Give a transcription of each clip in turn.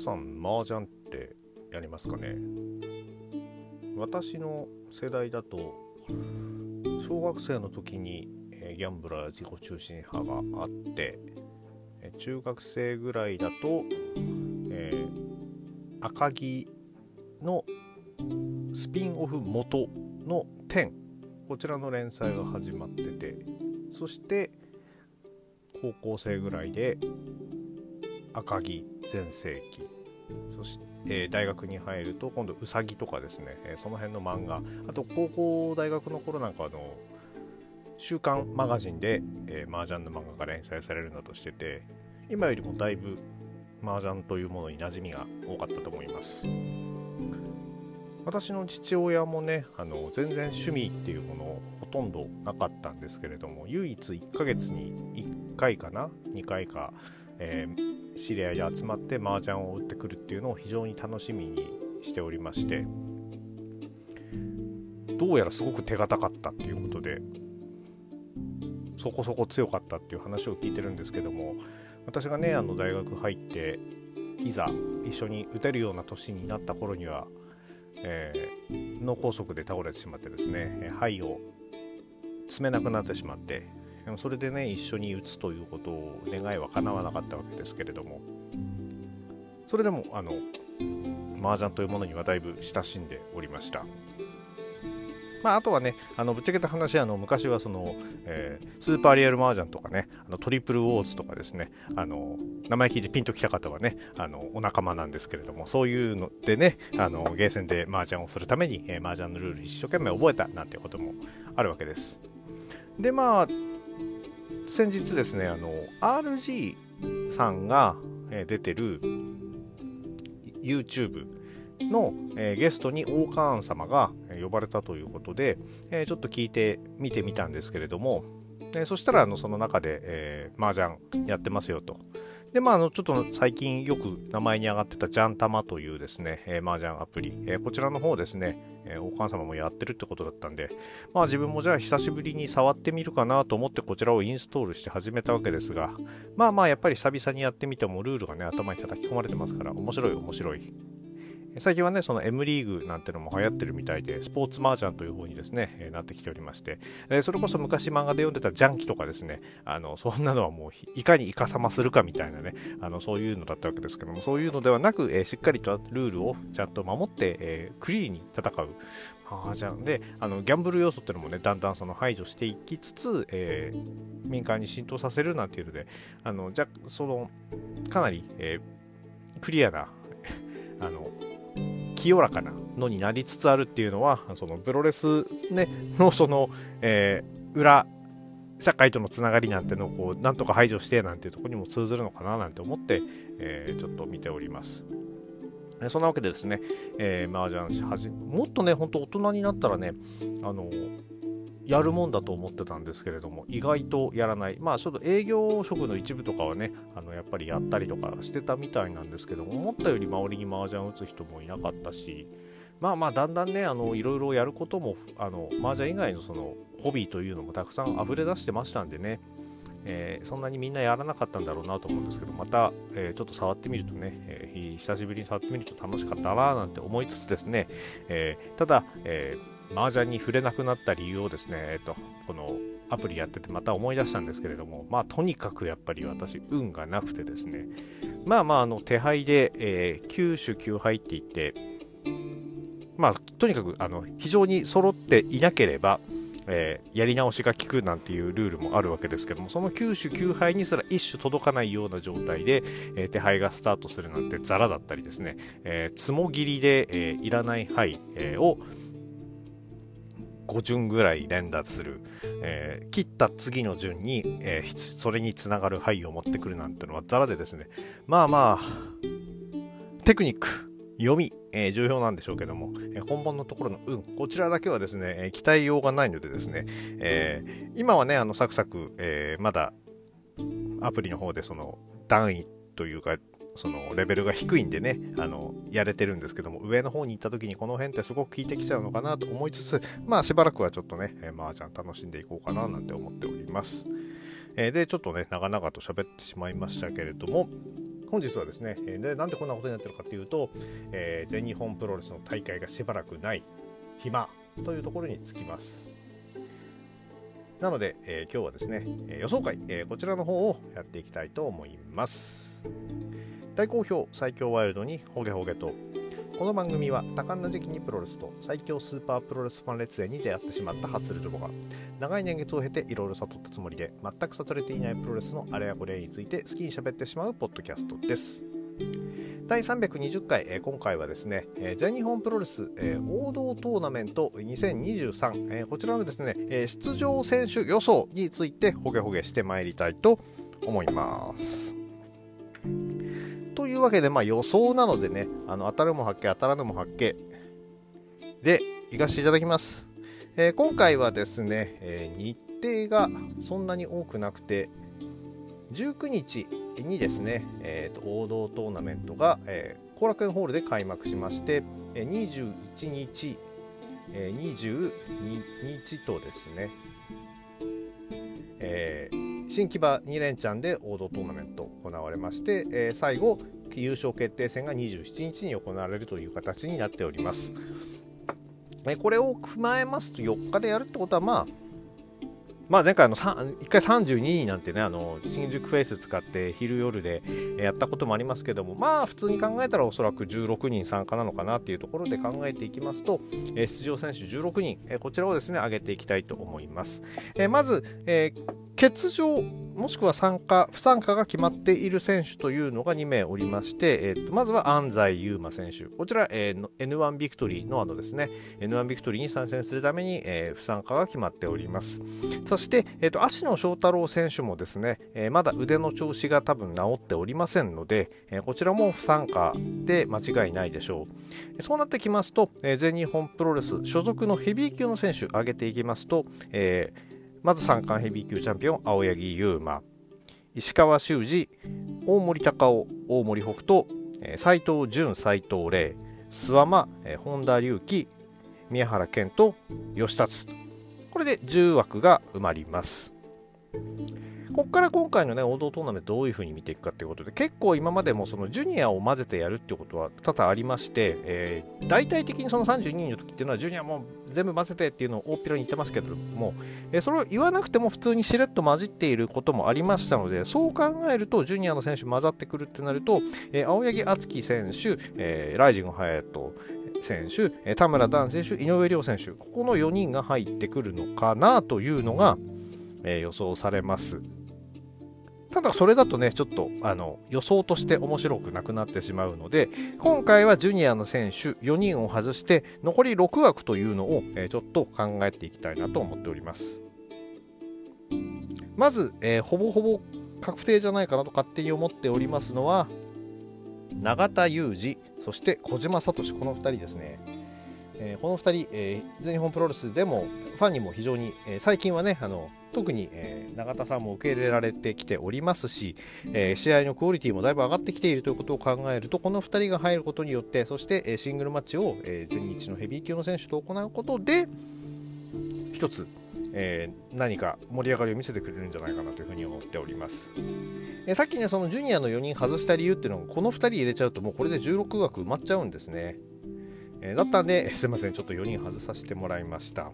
さん麻雀ってやりますかね？私の世代だと小学生の時にギャンブラー自己中心派があって中学生ぐらいだと、えー、赤城のスピンオフ元の10こちらの連載が始まっててそして高校生ぐらいで赤城全盛期。そして、えー、大学に入ると今度うさぎとかですね、えー、その辺の漫画。あと高校大学の頃なんかあの週刊マガジンで、えー、麻雀の漫画が連載されるなどしてて今よりもだいぶ麻雀というものに馴染みが多かったと思います。私の父親もねあの全然趣味っていうものほとんどなかったんですけれども唯一1ヶ月に1回かな？2回か、えー、知り合いで集まって麻雀を打ってくるっていうのを非常に楽しみにしておりましてどうやらすごく手堅かったっていうことでそこそこ強かったっていう話を聞いてるんですけども私がねあの大学入っていざ一緒に打てるような年になった頃には、えー、脳梗塞で倒れてしまってですね肺を詰めなくなってしまってでもそれでね一緒に打つということを願いは叶わなかったわけですけれどもそれでもあの麻雀というものにはだいぶ親しんでおりました。まあ、あとはね、あのぶっちゃけた話、あの昔はその、えー、スーパーリアルマージャンとかね、あのトリプルウォーズとかですね、あの名前聞いてピンときた方はね、あのお仲間なんですけれども、そういうのでね、あのゲーセンで麻雀をするために、えー、麻雀のルール一生懸命覚えたなんてこともあるわけです。で、まあ、先日ですね、あの RG さんが出てる YouTube の、えー、ゲストにオーカーン様が呼ばれたということで、えー、ちょっと聞いてみてみたんですけれども、えー、そしたらあのその中で、えー、麻雀やってますよと。で、まあ、あの、ちょっと最近よく名前に上がってたジャンタマというですね、えー、麻雀アプリ、えー、こちらの方ですね、えー、お母様もやってるってことだったんで、まあ自分もじゃあ久しぶりに触ってみるかなと思ってこちらをインストールして始めたわけですが、まあまあやっぱり久々にやってみてもルールがね、頭に叩き込まれてますから、面白い面白い。最近はね、その M リーグなんてのも流行ってるみたいで、スポーツマージャンという方にですね、なってきておりまして、それこそ昔漫画で読んでたジャンキとかですね、あの、そんなのはもういかにイカサマするかみたいなね、あの、そういうのだったわけですけども、そういうのではなく、え、しっかりとルールをちゃんと守って、え、クリーンに戦う。麻雀で、あの、ギャンブル要素っていうのもね、だんだんその排除していきつつ、えー、民間に浸透させるなんていうので、あの、じゃ、その、かなり、えー、クリアな、あの、清らかなのになりつつあるっていうのはそのプロレス、ね、のその、えー、裏社会とのつながりなんてのをこうなんとか排除してなんていうとこにも通ずるのかななんて思って、えー、ちょっと見ております。そんなわけでですね、えー、麻雀し始め、もっとね、ほんと大人になったらね、あの、やるもんだと思ってたんですけれども意外とやらない。まあちょっと営業職の一部とかはねあのやっぱりやったりとかしてたみたいなんですけども思ったより周りに麻雀打つ人もいなかったしまあまあだんだんねあのいろいろやることもあの麻雀以外のそのホビーというのもたくさん溢れ出してましたんでねえー、そんなにみんなやらなかったんだろうなと思うんですけど、また、えー、ちょっと触ってみるとね、えー、久しぶりに触ってみると楽しかったななんて思いつつですね、えただ、え麻雀に触れなくなった理由をですね、えっと、このアプリやっててまた思い出したんですけれども、まあ、とにかくやっぱり私、運がなくてですね、まあまあ、あの手配で、えー、9種9敗って言って、まあ、とにかくあの非常に揃っていなければ、えー、やり直しが効くなんていうルールもあるわけですけども、その9種9敗にすら1種届かないような状態で、えー、手配がスタートするなんてザラだったりですね、えー、つもぎりで、えいらない牌、えを、5順ぐらい連打する、えー、切った次の順に、えー、それにつながる範囲を持ってくるなんてのはザラでですねまあまあテクニック読み、えー、重要なんでしょうけども、え、本番のところの運、こちらだけはですね、えー、期待用がないのでですね、え今はね、あの、サクサク、えまだ、アプリの方でその、段位というか、そのレベルが低いんでねあのやれてるんですけども上の方に行った時にこの辺ってすごく効いてきちゃうのかなと思いつつまあしばらくはちょっとね、えー、麻雀楽しんでいこうかななんて思っております、えー、でちょっとね長々と喋ってしまいましたけれども本日はですね、えでなんでこんなことになってるかというと、えー、全日本プロレスの大会がしばらくない暇というところにつきます。なので、えー、今日はですね、え予想会、えー、こちらの方をやっていきたいと思います。大好評最強ワイルドにホゲホゲとこの番組は多感な時期にプロレスと最強スーパープロレスファン列伝に出会ってしまったハッスルジョボが長い年月を経ていろいろ悟ったつもりで全く悟れていないプロレスのあれやこれについて好きに喋ってしまうポッドキャストです。第320回、え、今回はですね、え、全日本プロレス、え、王道トーナメント2023、え、こちらのですね、え、出場選手予想についてほげほげしてまいりたいと思います。というわけで、まあ、予想なのでね、あの当たるも発見、当たらぬも発見で行かせていただきます。えー、今回はですね、えー、日程がそんなに多くなくて、19日にですね、えーと、王道トーナメントが後、えー、楽園ホールで開幕しまして、21日、え、22日とですね、えー新木場2連チャンで王道トーナメント行われまして、えー、最後優勝決定戦が27日に行われるという形になっております。えこれを踏まえますと4日でやるってことはまあまあ、前回の1回32人なんてねあの新宿フェイス使って昼夜でやったこともありますけどもまあ普通に考えたらおそらく16人参加なのかなっていうところで考えていきますと出場選手16人こちらをですね上げていきたいと思いますまず欠場もしくは参加不参加が決まっている選手というのが2名おりまして、えー、とまずは安西優真選手。こちら、えー、N1 ビクトリーのあのですね。N1 ビクトリーに参戦するために、えー、不参加が決まっております。そして、えーと、芦野翔太郎選手もですね、えー、まだ腕の調子が多分治っておりませんので、えー、こちらも不参加で間違いないでしょう。そうなってきますと、えー、全日本プロレス所属のヘビー級の選手挙げていきますと、えーまず三冠ヘビー級チャンピオン青柳優馬石川修司大森隆夫大森北斗斎藤潤斎藤麗諏訪間本田隆起宮原健と吉達これで10枠が埋まります。ここから今回のね、王道トーナメントどういう風に見ていくかということで、結構今までもそのジュニアを混ぜてやるってことは多々ありまして、えー、大体的にその32人の時っていうのは、ジュニアも全部混ぜてっていうのを大っぴらに言ってますけれども、えー、それを言わなくても普通にしれっと混じっていることもありましたので、そう考えると、ジュニアの選手混ざってくるってなると、えー、青柳敦樹選手、えー、ライジング隼人、選手、田村段選手、井上涼選手、ここの4人が入ってくるのかなというのが、えー、予想されます。ただそれだとね、ちょっとあの予想として面白くなくなってしまうので、今回はジュニアの選手4人を外して、残り6枠というのを、えー、ちょっと考えていきたいなと思っております。まず、えー、ほぼほぼ確定じゃないかなと勝手に思っておりますのは、永田裕二、そして小島聡、この2人ですね。えー、この2人、えー、全日本プロレスでもファンにも非常に、え、最近はねあの特に、えー、永田さんも受け入れられてきておりますし、えー、試合のクオリティもだいぶ上がってきているということを考えるとこの2人が入ることによってそして、え、シングルマッチを、え、全日のヘビー級の選手と行うことで一つ、えー、何か盛り上がりを見せてくれるんじゃないかなというふうに思っております、えー、さっきねそのジュニアの4人外した理由っていうのがこの2人入れちゃうともうこれで16枠埋まっちゃうんですね、え、だったんですいませんちょっと4人外させてもらいました。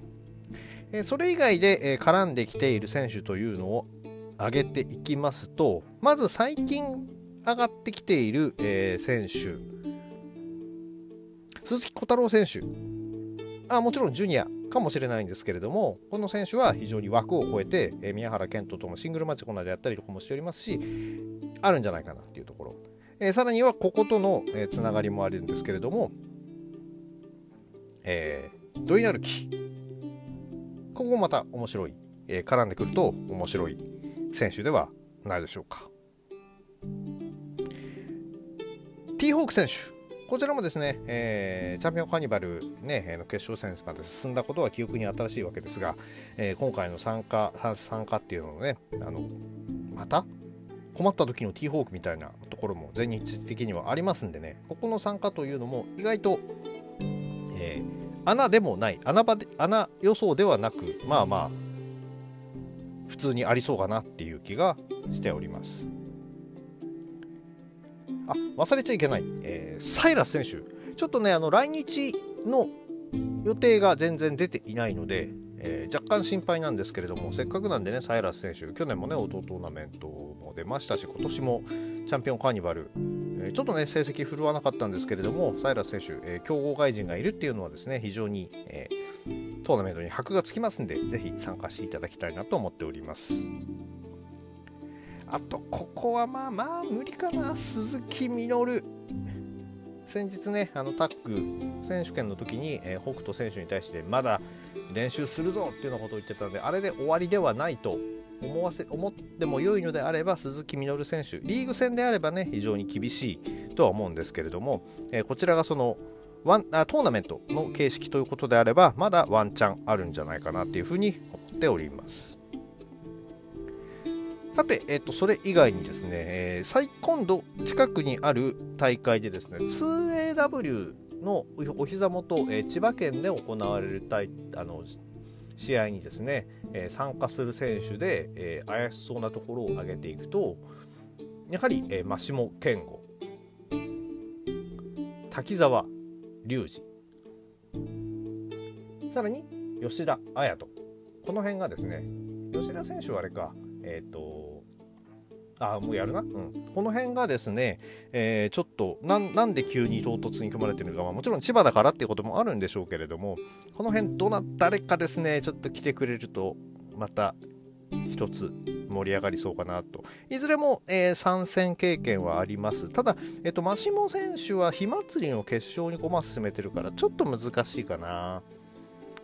えそれ以外で、絡んできている選手というのを挙げていきますとまず最近上がってきている、え選手。鈴木小太郎選手。あもちろんジュニアかもしれないんですけれどもこの選手は非常に枠を超えて、え宮原健人とのシングルマッチこの間やったりとかもしておりますしあるんじゃないかなっていうところ、えさらにはこことの、つながりもあるんですけれども、えー、ドイナルキここもまた面白い、えー、絡んでくると面白い選手ではないでしょうか。T ホーク選手こちらもですね、えー、チャンピオンカーニバル、ね、の決勝戦まで進んだことは記憶に新しいわけですが、えー、今回の参加参加っていうのをねあのまた困った時の T ホークみたいなところも全日的にはありますんでねここの参加というのも意外と、えー、穴でもない。穴場で穴予想ではなくまあまあ普通にありそうかなっていう気がしております。あ忘れちゃいけない、えー、サイラス選手。ちょっとねあの来日の予定が全然出ていないので、えー、若干心配なんですけれどもせっかくなんでねサイラス選手去年もねオートトーナメントも出ましたし今年もチャンピオンカーニバル、えー、ちょっとね成績振るわなかったんですけれどもサイラス選手、えー、強豪外人がいるっていうのはですね非常に、えトーナメントに箔がつきますんでぜひ参加していただきたいなと思っております。あとここはまあまあ無理かな。鈴木みのる先日ねあのタッグ選手権の時に、えー、北斗選手に対してまだ練習するぞっていうようなことを言ってたのであれで終わりではないと思わせ思っても良いのであれば鈴木みのる選手リーグ戦であればね非常に厳しいとは思うんですけれども、えー、こちらがそのワンあトーナメントの形式ということであればまだワンチャンあるんじゃないかなっていうふうに思っております。さて、えっと、それ以外にですね、えー、今度近くにある大会でですね、2AW のお膝元、えー、千葉県で行われる大あの試合にですね、えー、参加する選手で、えー、怪しそうなところを挙げていくと、やはり、えー、真下健吾、滝沢隆二、さらに吉田彩斗、この辺がですね、吉田選手はあれか、えっ、ー、と、あ、もうやるな。うん。この辺がですね、えー、ちょっとな、なんで急に唐突に組まれてるのか、まあ、もちろん千葉だからっていうこともあるんでしょうけれども、この辺、どな、誰かですね、ちょっと来てくれると、また、一つ盛り上がりそうかなと。いずれも、えー、参戦経験はあります。ただ、えっ、ー、と、マシモ選手は火祭りの決勝に駒進めてるから、ちょっと難しいかな。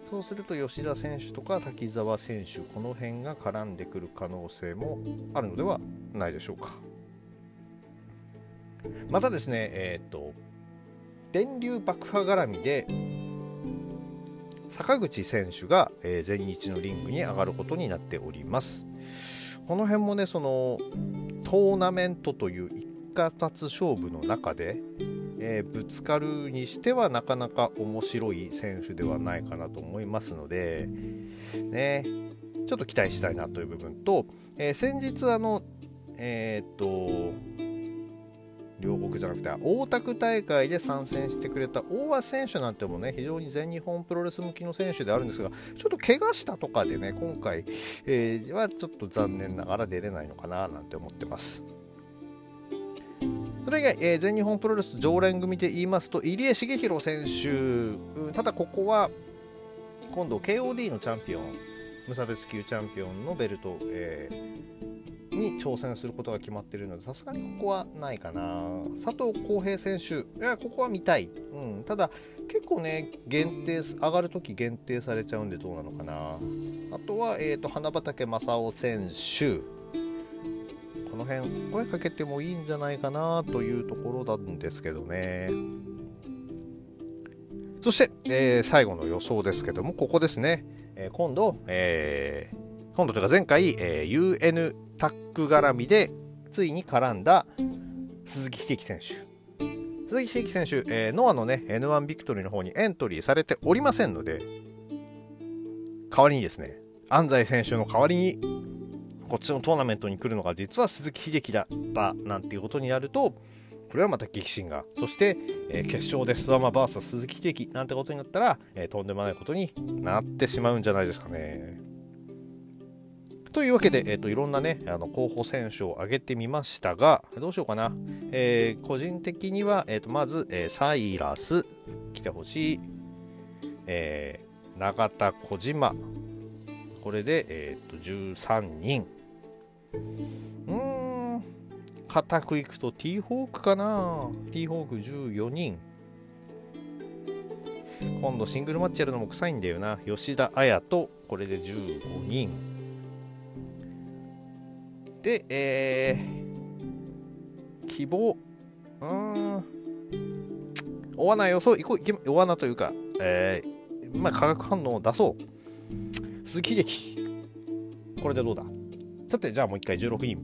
そうすると吉田選手とか滝沢選手この辺が絡んでくる可能性もあるのではないでしょうか。またですねえっ、ー、と電流爆破絡みで坂口選手が、全日のリングに上がることになっております。この辺もねそのトーナメントという一家立勝負の中でえー、ぶつかるにしてはなかなか面白い選手ではないかなと思いますので、ね、ちょっと期待したいなという部分と、えー、先日あの、えー、っと、両国じゃなくて大田区大会で参戦してくれた大橋選手なんてもね非常に全日本プロレス向きの選手であるんですがちょっと怪我したとかでね今回、えー、はちょっと残念ながら出れないのかななんて思ってます。それ以外、えー、全日本プロレス常連組で言いますと入江茂弘選手、ただここは今度 KOD のチャンピオン無差別級チャンピオンのベルト、えー、に挑戦することが決まっているのでさすがにここはないかな。佐藤浩平選手。いやここは見たい、うん、ただ結構ね限定上がるとき限定されちゃうんでどうなのかな。あとは、えーと花畑正雄選手。この辺声かけてもいいんじゃないかなというところなんですけどね。そして、えー、最後の予想ですけども、ここですね。えー、今度、えー、今度というか前回、え UN タック絡みでついに絡んだ鈴木秀樹選手。鈴木秀樹選手、えー、ノアのね、N1 ビクトリーの方にエントリーされておりませんので、代わりにですね、安西選手の代わりにこっちのトーナメントに来るのが実は鈴木秀樹だったなんていうことになるとこれはまた激震が。そして、えー、決勝で諏訪間 VS 鈴木秀樹なんてことになったら、えー、とんでもないことになってしまうんじゃないですかね。というわけで、えーと、いろんなねあの候補選手を挙げてみましたがどうしようかな、えー、個人的には、えーと、まず、え、サイラス来てほしい、え、永田小島。これで、えーと13人。うーん、固くいくと T ホークかな ?T ホーク14人。今度シングルマッチやるのも臭いんだよな。吉田彩と、これで15人。で、えー、希望。うーん。お罠予想、いこう、お罠というか、えー、まあ、化学反応を出そう。鈴木秀樹。これでどうだ？さて、じゃあもう一回16人。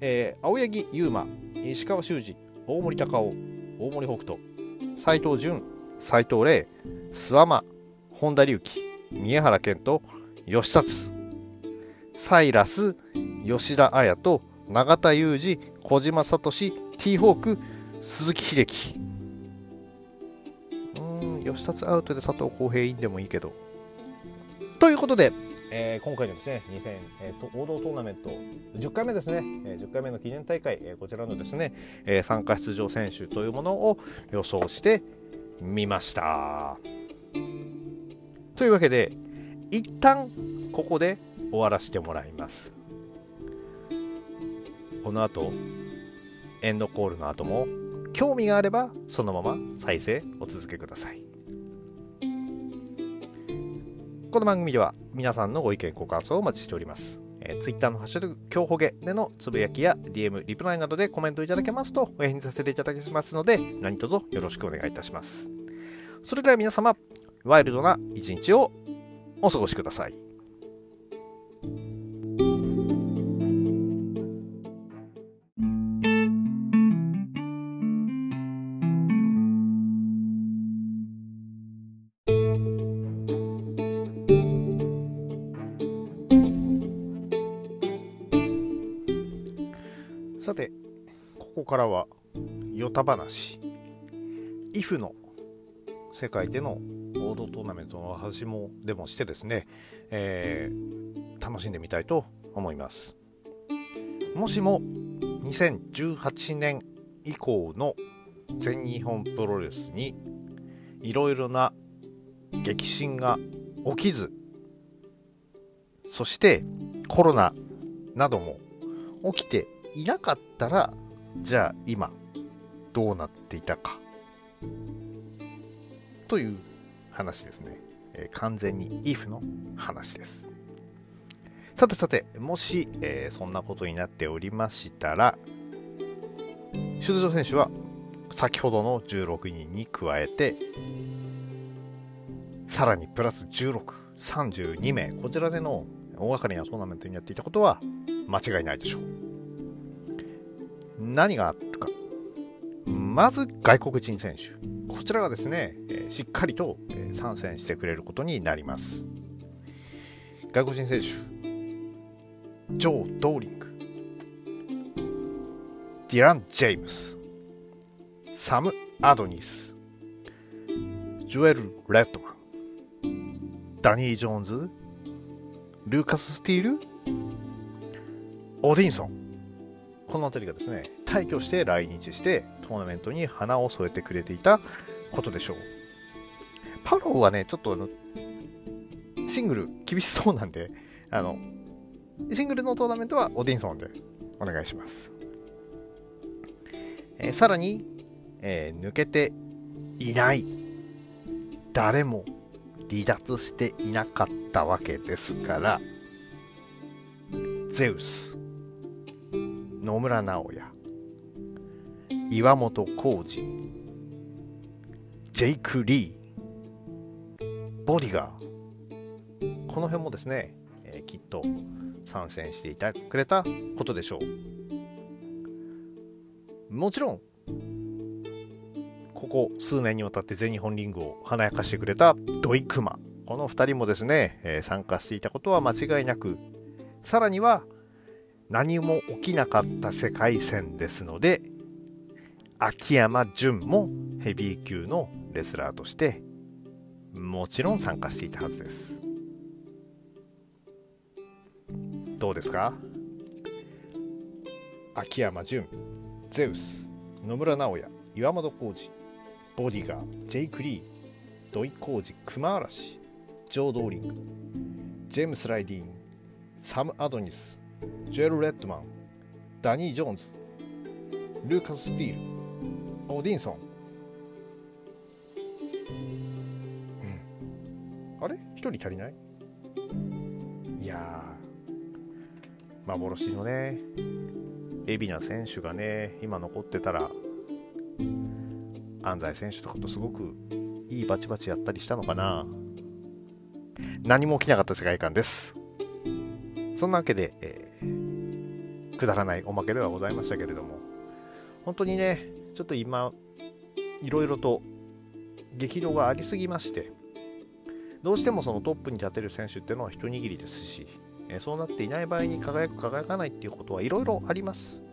えー、青柳優馬、石川修司、大森隆夫、大森北斗、斎藤淳、斎藤麗、諏訪間、本田隆起、宮原健人、吉達、サイラス、吉田彩と永田裕二、小島聡、ティーホーク、鈴木秀樹。うん、吉達アウトで佐藤浩平インでもいいけど。ということで、えー、今回のですね、2000、えー、と王道トーナメント10回目ですね、えー、10回目の記念大会、えー、こちらのですね、えー、参加出場選手というものを予想してみました。というわけで、一旦ここで終わらせてもらいます。この後、エンドコールの後も、興味があればそのまま再生お続けください。この番組では皆さんのご意見、ご感想をお待ちしております。えー、Twitter のハッシュタグ、今日ほげでのつぶやきや DM、リプライなどでコメントいただけますとお返事させていただきますので、何卒よろしくお願いいたします。それでは皆様、ワイルドな一日をお過ごしください。からは、ヨタ話。IF の世界でのボードトーナメントの話もでもしてですね、えー、楽しんでみたいと思います。もしも2018年以降の全日本プロレスにいろいろな激震が起きずそしてコロナなども起きていなかったらじゃあ今どうなっていたか。という話ですね、えー、完全に if の話です。さてさてもし、えー、そんなことになっておりましたら出場選手は先ほどの16人に加えてさらにプラス1632名こちらでの大掛かりなトーナメントにやっていたことは間違いないでしょう。何があったか。まず外国人選手。こちらがですね、しっかりと参戦してくれることになります。外国人選手、ジョー・ドーリング、ディラン・ジェームス、サム・アドニス、ジュエル・レッドマン、ダニー・ジョーンズ、ルーカス・スティール、オディンソン、この辺りがですね、大挙して来日してトーナメントに花を添えてくれていたことでしょう。パローはね、ちょっと、シングル厳しそうなんで、あの、シングルのトーナメントはオディンソンでお願いします。えー、さらに、えー、抜けていない。誰も離脱していなかったわけですから、ゼウス、野村直哉。岩本浩二。ジェイク・リー。ボディガー。この辺もですね、えー、きっと参戦していたくれたことでしょう。もちろんここ数年にわたって全日本リングを華やかしてくれたドイクマこの2人もですね、えー、参加していたことは間違いなくさらには何も起きなかった世界戦ですので秋山純もヘビー級のレスラーとしてもちろん参加していたはずです。どうですか？秋山純ゼウス野村直哉岩本浩二ボディガージェイク・リー土井浩二熊嵐ジョー・ドーリングジェームス・ライディーンサム・アドニスジェル・レッドマン、ダニー・ジョーンズ、ルーカス・スティール、オーディンソン。うん、あれ？一人足りない？いや幻のね、海老名選手がね、今残ってたら、安西選手とかとすごくいいバチバチやったりしたのかな。何も起きなかった世界観です。そんなわけで、えくだらないおまけではございましたけれども。本当にねちょっと今いろいろと激動がありすぎましてどうしてもそのトップに立てる選手っていうのは一握りですしそうなっていない場合に輝く輝かないっていうことはいろいろあります。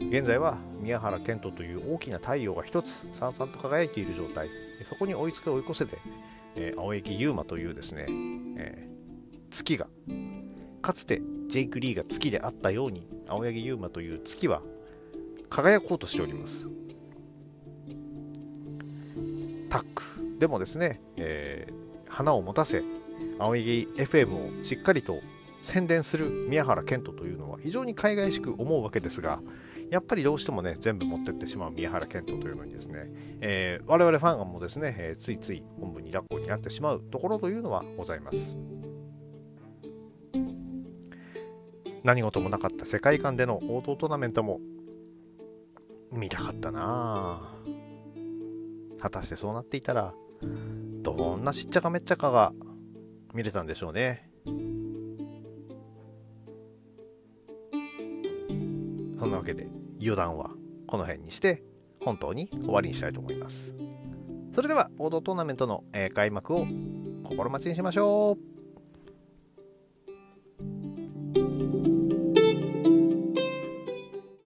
現在は宮原健人という大きな太陽が一つさんさんと輝いている状態。そこに追いつけ追い越せで、え、青柳優馬というですね、えー、月がかつてジェイク・リーが月であったように青柳優馬という月は輝こうとしております。タックでもですね、えー、花を持たせ青柳 FM をしっかりと宣伝する宮原健人というのは非常に海外しく思うわけですがやっぱりどうしてもね全部持ってってしまう宮原健人というのにですね、えー、我々ファンもですね、えー、ついつい本部に抱っこになってしまうところというのはございます。何事もなかった世界観での王道トーナメントも見たかったな。果たしてそうなっていたらどんなしっちゃかめっちゃかが見れたんでしょうね。そんなわけで油断はこの辺にして本当に終わりにしたいと思います。それでは王道トーナメントの開幕を心待ちにしましょう。